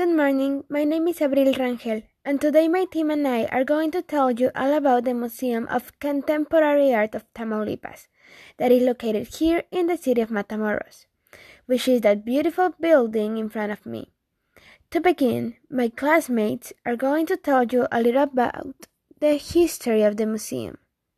Good morning, my name is Abril Rangel, and today my team and I are going to tell you all about the Museum of Contemporary Art of Tamaulipas, that is located here in the city of Matamoros, which is that beautiful building in front of me. To begin, my classmates are going to tell you a little about the history of the museum.